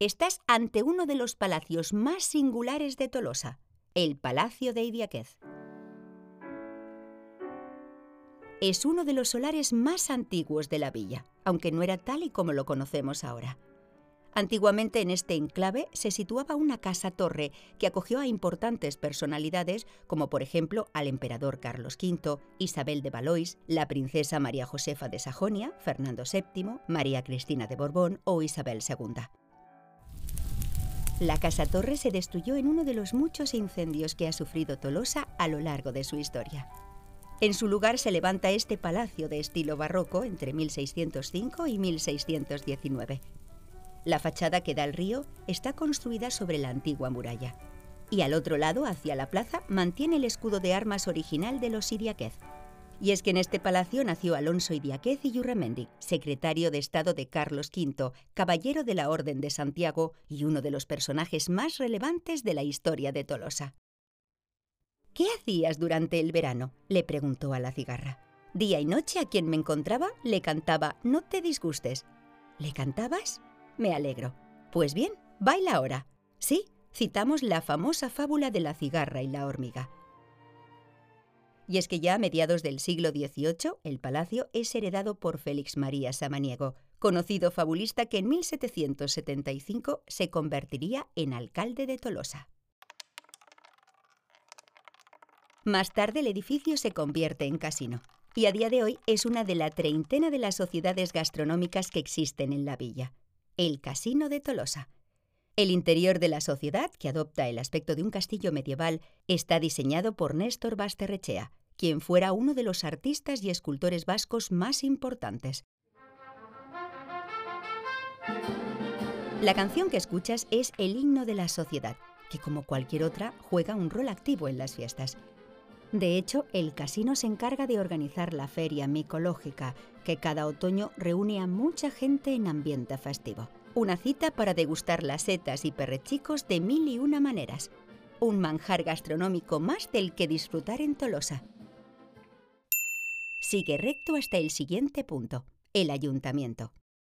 Estás ante uno de los palacios más singulares de Tolosa, el Palacio de Idiáquez. Es uno de los solares más antiguos de la villa, aunque no era tal y como lo conocemos ahora. Antiguamente en este enclave se situaba una casa-torre que acogió a importantes personalidades como por ejemplo al emperador Carlos V, Isabel de Valois, la princesa María Josefa de Sajonia, Fernando VII, María Cristina de Borbón o Isabel II. La Casa Torre se destruyó en uno de los muchos incendios que ha sufrido Tolosa a lo largo de su historia. En su lugar se levanta este palacio de estilo barroco entre 1605 y 1619. La fachada que da al río está construida sobre la antigua muralla. Y al otro lado, hacia la plaza, mantiene el escudo de armas original de los Iriaquez, y es que en este palacio nació Alonso Idiáquez y Yurramendi, secretario de Estado de Carlos V, caballero de la Orden de Santiago y uno de los personajes más relevantes de la historia de Tolosa. ¿Qué hacías durante el verano? le preguntó a la cigarra. Día y noche a quien me encontraba le cantaba No te disgustes. ¿Le cantabas? Me alegro. Pues bien, baila ahora. Sí, citamos la famosa fábula de la cigarra y la hormiga. Y es que ya a mediados del siglo XVIII el palacio es heredado por Félix María Samaniego, conocido fabulista que en 1775 se convertiría en alcalde de Tolosa. Más tarde el edificio se convierte en casino y a día de hoy es una de la treintena de las sociedades gastronómicas que existen en la villa, el Casino de Tolosa. El interior de la sociedad, que adopta el aspecto de un castillo medieval, está diseñado por Néstor Basterrechea, quien fuera uno de los artistas y escultores vascos más importantes. La canción que escuchas es el himno de la sociedad, que como cualquier otra juega un rol activo en las fiestas. De hecho, el casino se encarga de organizar la feria micológica, que cada otoño reúne a mucha gente en ambiente festivo. Una cita para degustar las setas y perrechicos de mil y una maneras. Un manjar gastronómico más del que disfrutar en Tolosa. Sigue recto hasta el siguiente punto, el ayuntamiento.